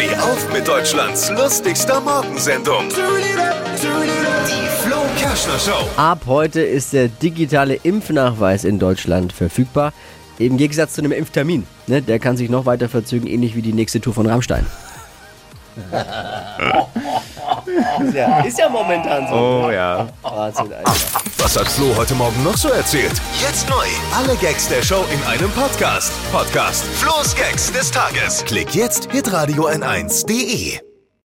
Steh auf mit Deutschlands lustigster Morgensendung. Die Flo Kerschner Show. Ab heute ist der digitale Impfnachweis in Deutschland verfügbar. Im Gegensatz zu einem Impftermin. Ne? Der kann sich noch weiter verzögern, ähnlich wie die nächste Tour von Rammstein. ist, ja, ist ja momentan so. Oh ja. Wahnsinn, Alter. Was hat Flo heute Morgen noch so erzählt? Jetzt neu. Alle Gags der Show in einem Podcast. Podcast Flo's Gags des Tages. Klick jetzt, hitradio n1.de.